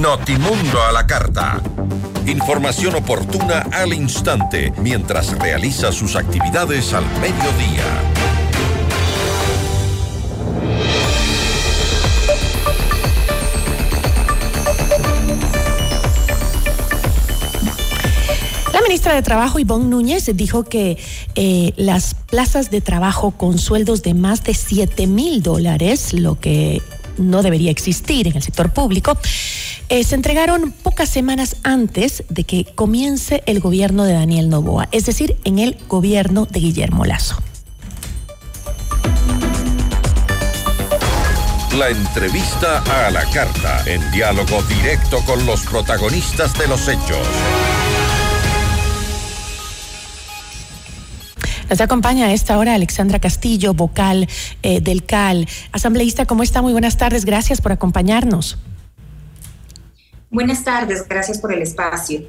Notimundo a la carta. Información oportuna al instante mientras realiza sus actividades al mediodía. La ministra de Trabajo, Ivonne Núñez, dijo que eh, las plazas de trabajo con sueldos de más de 7 mil dólares, lo que no debería existir en el sector público, eh, se entregaron pocas semanas antes de que comience el gobierno de Daniel Novoa, es decir, en el gobierno de Guillermo Lazo. La entrevista a la carta, en diálogo directo con los protagonistas de los hechos. Nos acompaña a esta hora Alexandra Castillo, vocal eh, del CAL. Asambleísta, ¿cómo está? Muy buenas tardes. Gracias por acompañarnos. Buenas tardes, gracias por el espacio.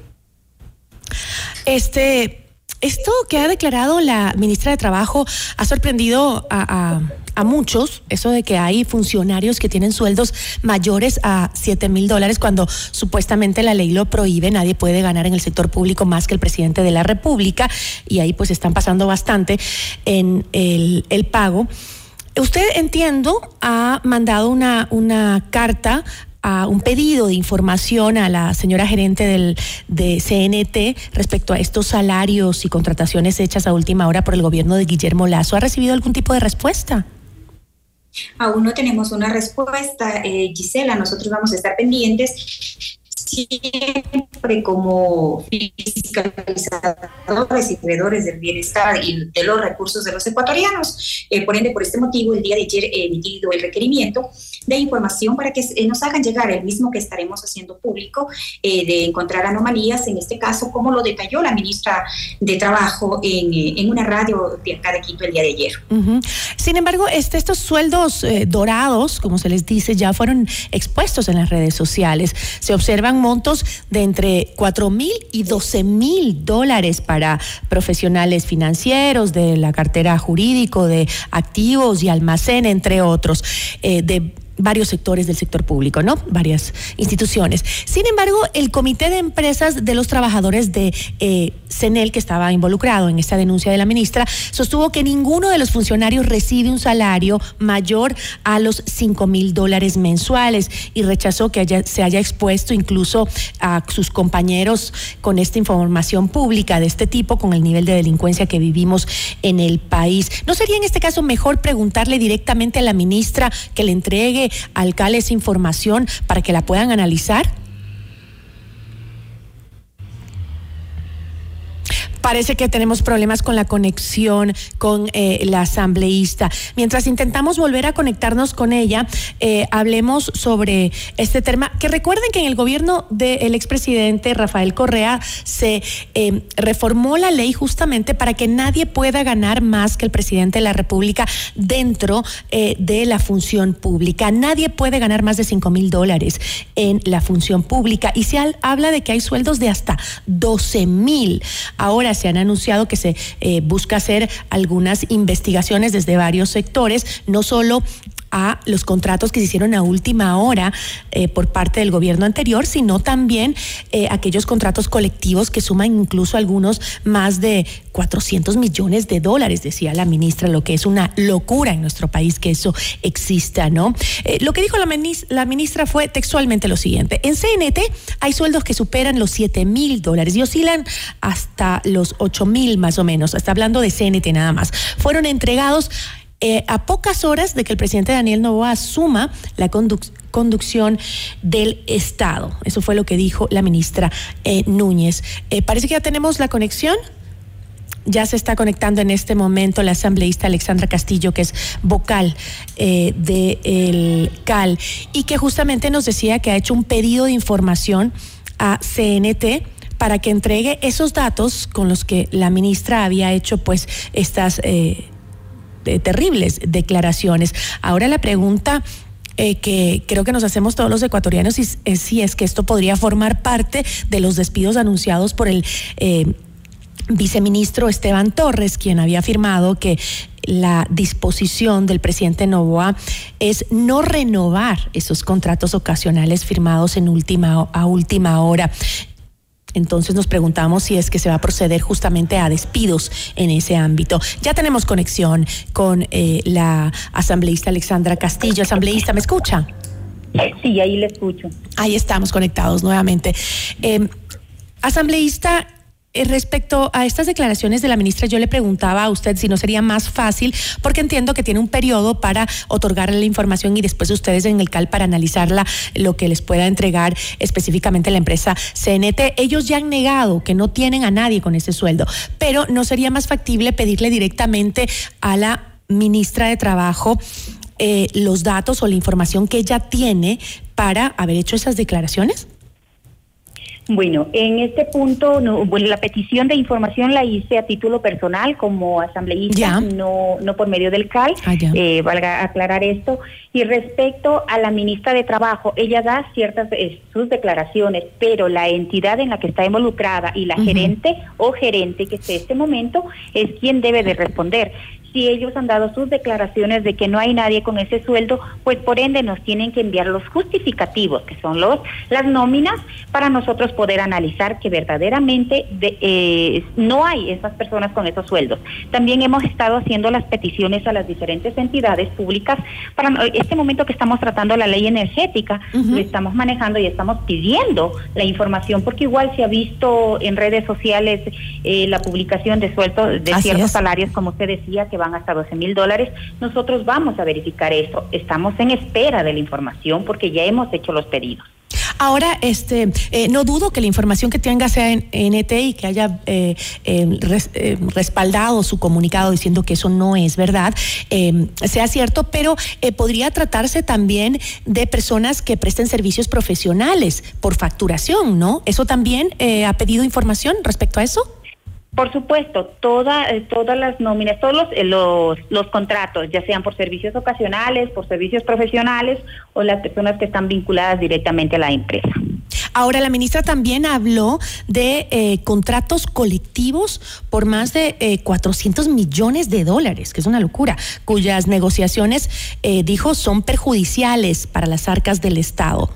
Este, esto que ha declarado la ministra de Trabajo ha sorprendido a, muchos, eso de que hay funcionarios que tienen sueldos mayores a 7 mil dólares cuando supuestamente la ley lo prohíbe, nadie puede ganar en el sector público más que el presidente de la República y ahí pues están pasando bastante en el, el pago. Usted, entiendo, ha mandado una, una carta a un pedido de información a la señora gerente del, de CNT respecto a estos salarios y contrataciones hechas a última hora por el gobierno de Guillermo Lazo. ¿Ha recibido algún tipo de respuesta? Aún no tenemos una respuesta, eh, Gisela. Nosotros vamos a estar pendientes siempre como fiscalizadores y creadores del bienestar y de los recursos de los ecuatorianos. Eh, por ende, por este motivo, el día de ayer he emitido el requerimiento de información para que eh, nos hagan llegar el mismo que estaremos haciendo público eh, de encontrar anomalías, en este caso, como lo detalló la ministra de Trabajo en, eh, en una radio de acá de Quito el día de ayer. Sin embargo, este, estos sueldos dorados, como se les dice, ya fueron expuestos en las redes sociales. Se montos de entre 4 mil y 12 mil dólares para profesionales financieros, de la cartera jurídico, de activos y almacén, entre otros. de varios sectores del sector público, ¿no? Varias instituciones. Sin embargo, el Comité de Empresas de los Trabajadores de eh, CENEL, que estaba involucrado en esta denuncia de la ministra, sostuvo que ninguno de los funcionarios recibe un salario mayor a los 5 mil dólares mensuales y rechazó que se haya expuesto incluso a sus compañeros con esta información pública de este tipo, con el nivel de delincuencia que vivimos en el país. ¿No sería en este caso mejor preguntarle directamente a la ministra que le entregue al CAL esa información para que la puedan analizar? Parece que tenemos problemas con la conexión con eh, la asambleísta. Mientras intentamos volver a conectarnos con ella, eh, hablemos sobre este tema. Que recuerden que en el gobierno del expresidente Rafael Correa se eh, reformó la ley justamente para que nadie pueda ganar más que el presidente de la República dentro de la función pública. Nadie puede ganar más de 5 mil dólares en la función pública. Y se habla de que hay sueldos de hasta 12 mil. Ahora, se han anunciado que se eh, busca hacer algunas investigaciones desde varios sectores, no solo a los contratos que se hicieron a última hora eh, por parte del gobierno anterior, sino también eh, aquellos contratos colectivos que suman incluso algunos más de 400 millones de dólares, decía la ministra, lo que es una locura en nuestro país que eso exista, ¿no? Eh, lo que dijo la, la ministra fue textualmente lo siguiente, en CNT hay sueldos que superan los 7 mil dólares y oscilan hasta los 8 mil más o menos, está hablando de CNT nada más. Fueron entregados eh, a pocas horas de que el presidente Daniel Novoa asuma la conducción del Estado. Eso fue lo que dijo la ministra eh, Núñez. Eh, parece que ya tenemos la conexión. Ya se está conectando en este momento la asambleísta Alexandra Castillo, que es vocal del CAL, y que justamente nos decía que ha hecho un pedido de información a CNT para que entregue esos datos con los que la ministra había hecho pues estas terribles declaraciones. Ahora la pregunta eh, que creo que nos hacemos todos los ecuatorianos es, si es que esto podría formar parte de los despidos anunciados por el eh, viceministro Esteban Torres, quien había afirmado que la disposición del presidente Novoa es no renovar esos contratos ocasionales firmados en última, a última hora. Entonces nos preguntamos si es que se va a proceder justamente a despidos en ese ámbito. Ya tenemos conexión con eh, la asambleísta Alexandra Castillo. Asambleísta, ¿me escucha? Sí, ahí le escucho. Ahí estamos conectados nuevamente. Eh, asambleísta, respecto a estas declaraciones de la ministra, yo le preguntaba a usted si no sería más fácil, porque entiendo que tiene un periodo para otorgarle la información y después ustedes en el CAL para analizarla, lo que les pueda entregar específicamente la empresa CNT. Ellos ya han negado que no tienen a nadie con ese sueldo, pero no sería más factible pedirle directamente a la ministra de Trabajo eh, los datos o la información que ella tiene para haber hecho esas declaraciones? Bueno, en este punto, bueno, la petición de información la hice a título personal como asambleísta, no no por medio del CAL, ah, eh, valga aclarar esto. Y respecto a la ministra de Trabajo, ella da ciertas eh, sus declaraciones, pero la entidad en la que está involucrada y la gerente o gerente que esté en este momento es quien debe de responder si ellos han dado sus declaraciones de que no hay nadie con ese sueldo, pues por ende nos tienen que enviar los justificativos, que son los las nóminas, para nosotros poder analizar que verdaderamente eh, no hay esas personas con esos sueldos. También hemos estado haciendo las peticiones a las diferentes entidades públicas para este momento que estamos tratando la ley energética, lo estamos manejando y estamos pidiendo la información, porque igual se ha visto en redes sociales eh, la publicación de sueldos de ciertos salarios, como usted decía, que va hasta 12 mil dólares, nosotros vamos a verificar eso. Estamos en espera de la información porque ya hemos hecho los pedidos. Ahora, este, eh, no dudo que la información que tenga sea en NT y que haya eh, eh, respaldado su comunicado diciendo que eso no es verdad, sea cierto, pero podría tratarse también de personas que presten servicios profesionales por facturación, ¿no? ¿Eso también ha pedido información respecto a eso? Por supuesto, toda, eh, todas las nóminas, todos eh, los, los, contratos, ya sean por servicios ocasionales, por servicios profesionales o las personas que están vinculadas directamente a la empresa. Ahora, la ministra también habló de eh, contratos colectivos por más de 400 millones de dólares, que es una locura, cuyas negociaciones, dijo, son perjudiciales para las arcas del Estado.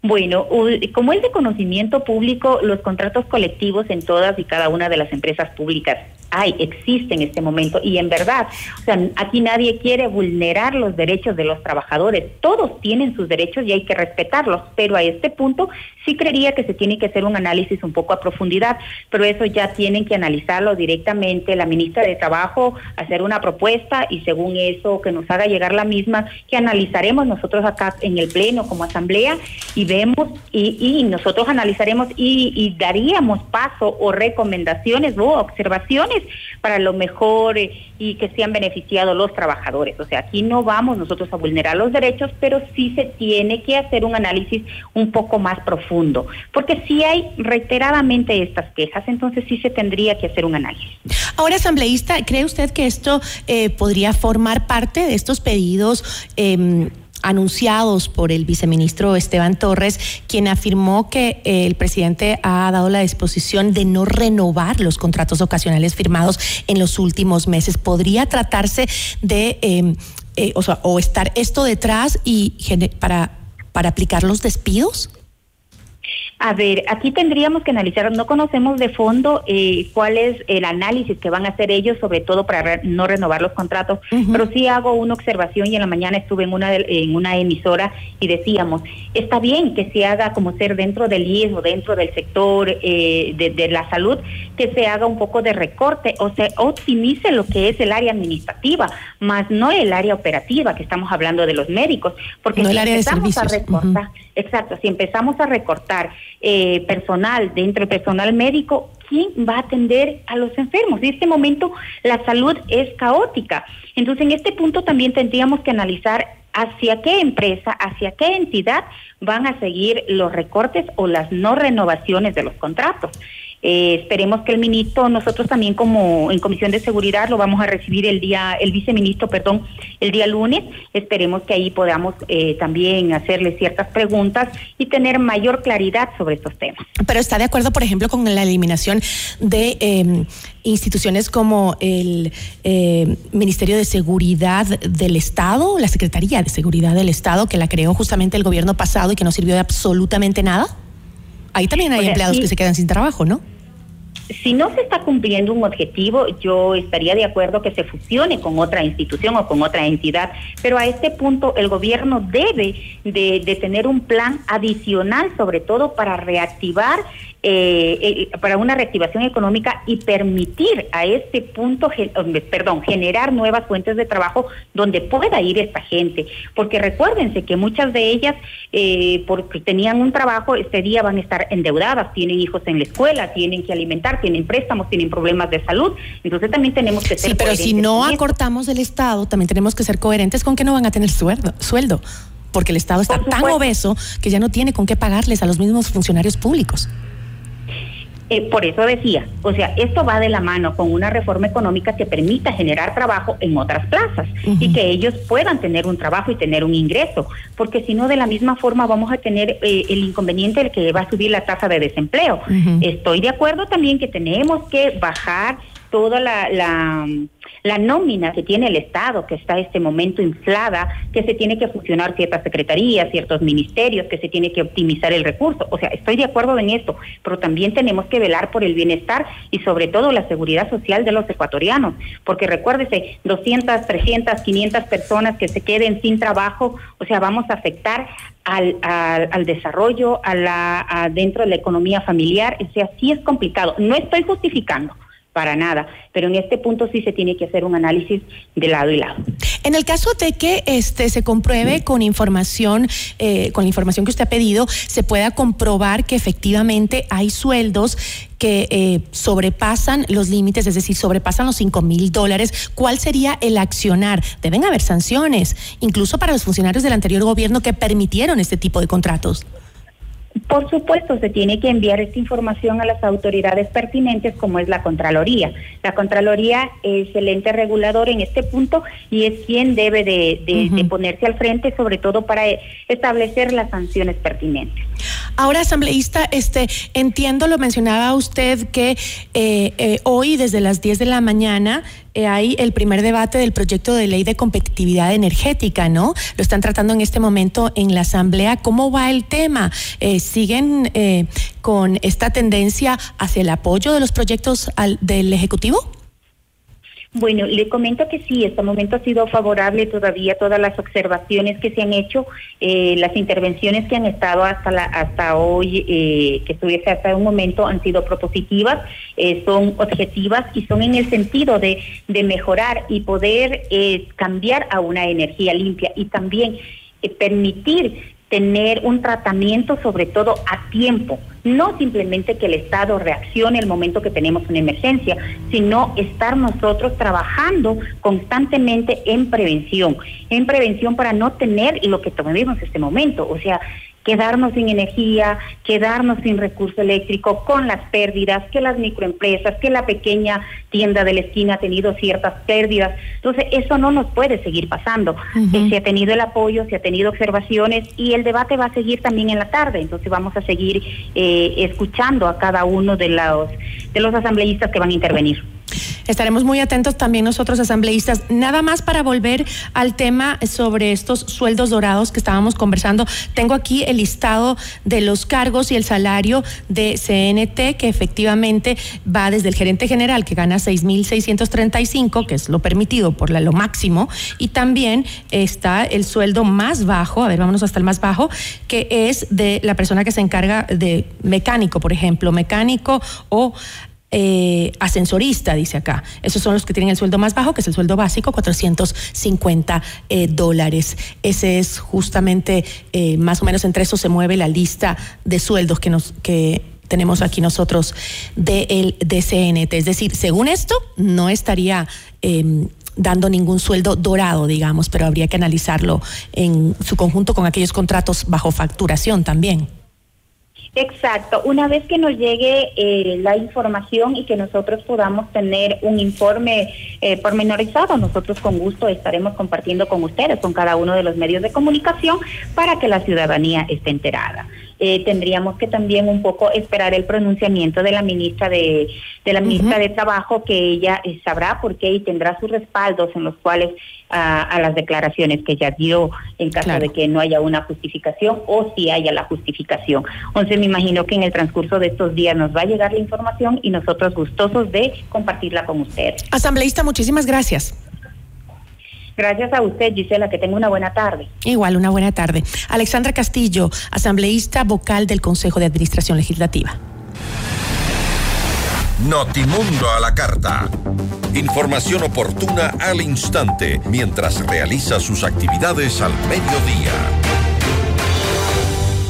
Bueno, como es de conocimiento público, los contratos colectivos en todas y cada una de las empresas públicas hay, existe en este momento y en verdad, o sea, aquí nadie quiere vulnerar los derechos de los trabajadores, todos tienen sus derechos y hay que respetarlos, pero a este punto sí creería que se tiene que hacer un análisis un poco a profundidad, pero eso ya tienen que analizarlo directamente la ministra de Trabajo, hacer una propuesta y según eso que nos haga llegar la misma, que analizaremos nosotros acá en el Pleno como Asamblea y vemos y, nosotros analizaremos y, y daríamos paso o recomendaciones o observaciones para lo mejor eh, y que sean beneficiados los trabajadores. O sea, aquí no vamos nosotros a vulnerar los derechos, pero sí se tiene que hacer un análisis un poco más profundo, porque si hay reiteradamente estas quejas, entonces sí se tendría que hacer un análisis. Ahora, asambleísta, ¿cree usted que esto eh, podría formar parte de estos pedidos? Eh, anunciados por el viceministro Esteban Torres, quien afirmó que eh, el presidente ha dado la disposición de no renovar los contratos ocasionales firmados en los últimos meses. ¿Podría tratarse de, em, eh, o, o estar esto detrás y para, para aplicar los despidos? A ver, aquí tendríamos que analizar, no conocemos de fondo eh, cuál es el análisis que van a hacer ellos, sobre todo para no renovar los contratos, pero sí hago una observación y en la mañana estuve en una, en una emisora y decíamos, está bien que se haga como ser dentro del IES o dentro del sector eh, de, la salud, que se haga un poco de recorte o se optimice lo que es el área administrativa, más no el área operativa, que estamos hablando de los médicos, porque no el área de servicios. a exacto, si empezamos a recortar eh, personal, dentro del personal médico, ¿quién va a atender a los enfermos? En este momento la salud es caótica. Entonces, en este punto también tendríamos que analizar hacia qué empresa, hacia qué entidad van a seguir los recortes o las no renovaciones de los contratos. Eh, esperemos que el ministro, nosotros también como en Comisión de Seguridad lo vamos a recibir el día, el viceministro, perdón, el día lunes. Esperemos que ahí podamos eh, también hacerle ciertas preguntas y tener mayor claridad sobre estos temas. Pero está de acuerdo, por ejemplo, con la eliminación de em, instituciones como el eh, Ministerio de Seguridad del Estado, la Secretaría de Seguridad del Estado, que la creó justamente el gobierno pasado y que no sirvió de absolutamente nada. Ahí también hay empleados que se quedan sin trabajo, ¿no? si no se está cumpliendo un objetivo, yo estaría de acuerdo que se fusione con otra institución o con otra entidad, pero a este punto el gobierno debe de, de tener un plan adicional, sobre todo para reactivar eh, eh, para una reactivación económica y permitir a este punto, perdón, generar nuevas fuentes de trabajo donde pueda ir esta gente. Porque recuérdense que muchas de ellas, eh, porque tenían un trabajo, este día van a estar endeudadas, tienen hijos en la escuela, tienen que alimentar, tienen préstamos, tienen problemas de salud. Entonces también tenemos que ser Sí, pero si no acortamos el Estado, también tenemos que ser coherentes con que no van a tener sueldo. sueldo porque el Estado está tan obeso que ya no tiene con qué pagarles a los mismos funcionarios públicos. Eh, por eso decía, o sea, esto va de la mano con una reforma económica que permita generar trabajo en otras plazas y que ellos puedan tener un trabajo y tener un ingreso, porque si no, de la misma forma vamos a tener eh, el inconveniente de que va a subir la tasa de desempleo. Estoy de acuerdo también que tenemos que bajar toda la, la, nómina que tiene el Estado, que está en este momento inflada, que se tiene que fusionar ciertas secretarías, ciertos ministerios, que se tiene que optimizar el recurso. O sea, estoy de acuerdo en esto, pero también tenemos que velar por el bienestar y sobre todo la seguridad social de los ecuatorianos, porque recuérdese, 200, 300, 500 personas que se queden sin trabajo, o sea, vamos a afectar al, al, desarrollo, a la, dentro de la economía familiar, o sea, sí es complicado. No estoy justificando, para nada. Pero en este punto sí se tiene que hacer un análisis de lado y lado. En el caso de que este se compruebe con información, eh, con la información que usted ha pedido, se pueda comprobar que efectivamente hay sueldos que eh, sobrepasan los límites, es decir, sobrepasan los 5 mil dólares, ¿cuál sería el accionar? Deben haber sanciones, incluso para los funcionarios del anterior gobierno que permitieron este tipo de contratos. Por supuesto, se tiene que enviar esta información a las autoridades pertinentes, como es la Contraloría. La Contraloría es el ente regulador en este punto y es quien debe de, ponerse al frente, sobre todo para establecer las sanciones pertinentes. Ahora, asambleísta, este, entiendo, lo mencionaba usted, que eh, eh, hoy desde las 10 de la mañana hay el primer debate del proyecto de ley de competitividad energética, ¿no? Lo están tratando en este momento en la Asamblea. ¿Cómo va el tema? ¿Siguen con esta tendencia hacia el apoyo de los proyectos del Ejecutivo? Bueno, le comento que sí, este momento ha sido favorable todavía todas las observaciones que se han hecho, eh, las intervenciones que han estado hasta hasta hoy, eh, que estuviese hasta un momento, han sido propositivas, eh, son objetivas y son en el sentido de, de mejorar y poder cambiar a una energía limpia y también permitir tener un tratamiento sobre todo a tiempo, no simplemente que el Estado reaccione el momento que tenemos una emergencia, sino estar nosotros trabajando constantemente en prevención, en prevención para no tener lo que en este momento, o sea, quedarnos sin energía, quedarnos sin recurso eléctrico, con las pérdidas, que las microempresas, que la pequeña tienda de la esquina ha tenido ciertas pérdidas. Entonces, eso no nos puede seguir pasando. se ha tenido el apoyo, se ha tenido observaciones y el debate va a seguir también en la tarde. Entonces, vamos a seguir eh, escuchando a cada uno de los, de los asambleístas que van a intervenir. Estaremos muy atentos también nosotros, asambleístas. Nada más para volver al tema sobre estos sueldos dorados que estábamos conversando. Tengo aquí el listado de los cargos y el salario de CNT, que efectivamente va desde el gerente general, que gana 6.635, que es lo permitido por lo máximo, y también está el sueldo más bajo, a ver, vámonos hasta el más bajo, que es de la persona que se encarga de mecánico, por ejemplo, mecánico o eh, ascensorista, dice acá. Esos son los que tienen el sueldo más bajo, que es el sueldo básico, 450 eh, dólares. Ese es justamente, eh, más o menos entre eso se mueve la lista de sueldos que nos que tenemos aquí nosotros del DCNT. Es decir, según esto, no estaría em, dando ningún sueldo dorado, digamos, pero habría que analizarlo en su conjunto con aquellos contratos bajo facturación también. Exacto. Una vez que nos llegue eh, la información y que nosotros podamos tener un informe eh, pormenorizado, nosotros con gusto estaremos compartiendo con ustedes, con cada uno de los medios de comunicación, para que la ciudadanía esté enterada. Eh, tendríamos que también un poco esperar el pronunciamiento de la ministra de, de la ministra de Trabajo, que ella eh, sabrá por qué y tendrá sus respaldos en los cuales a, las declaraciones que ella dio en caso de que no haya una justificación o si haya la justificación. Entonces me imagino que en el transcurso de estos días nos va a llegar la información y nosotros gustosos de compartirla con ustedes. Asambleísta, muchísimas gracias. Gracias a usted, Gisela, que tenga una buena tarde. Igual, una buena tarde. Alexandra Castillo, asambleísta vocal del Consejo de Administración Legislativa. Notimundo a la carta. Información oportuna al instante mientras realiza sus actividades al mediodía.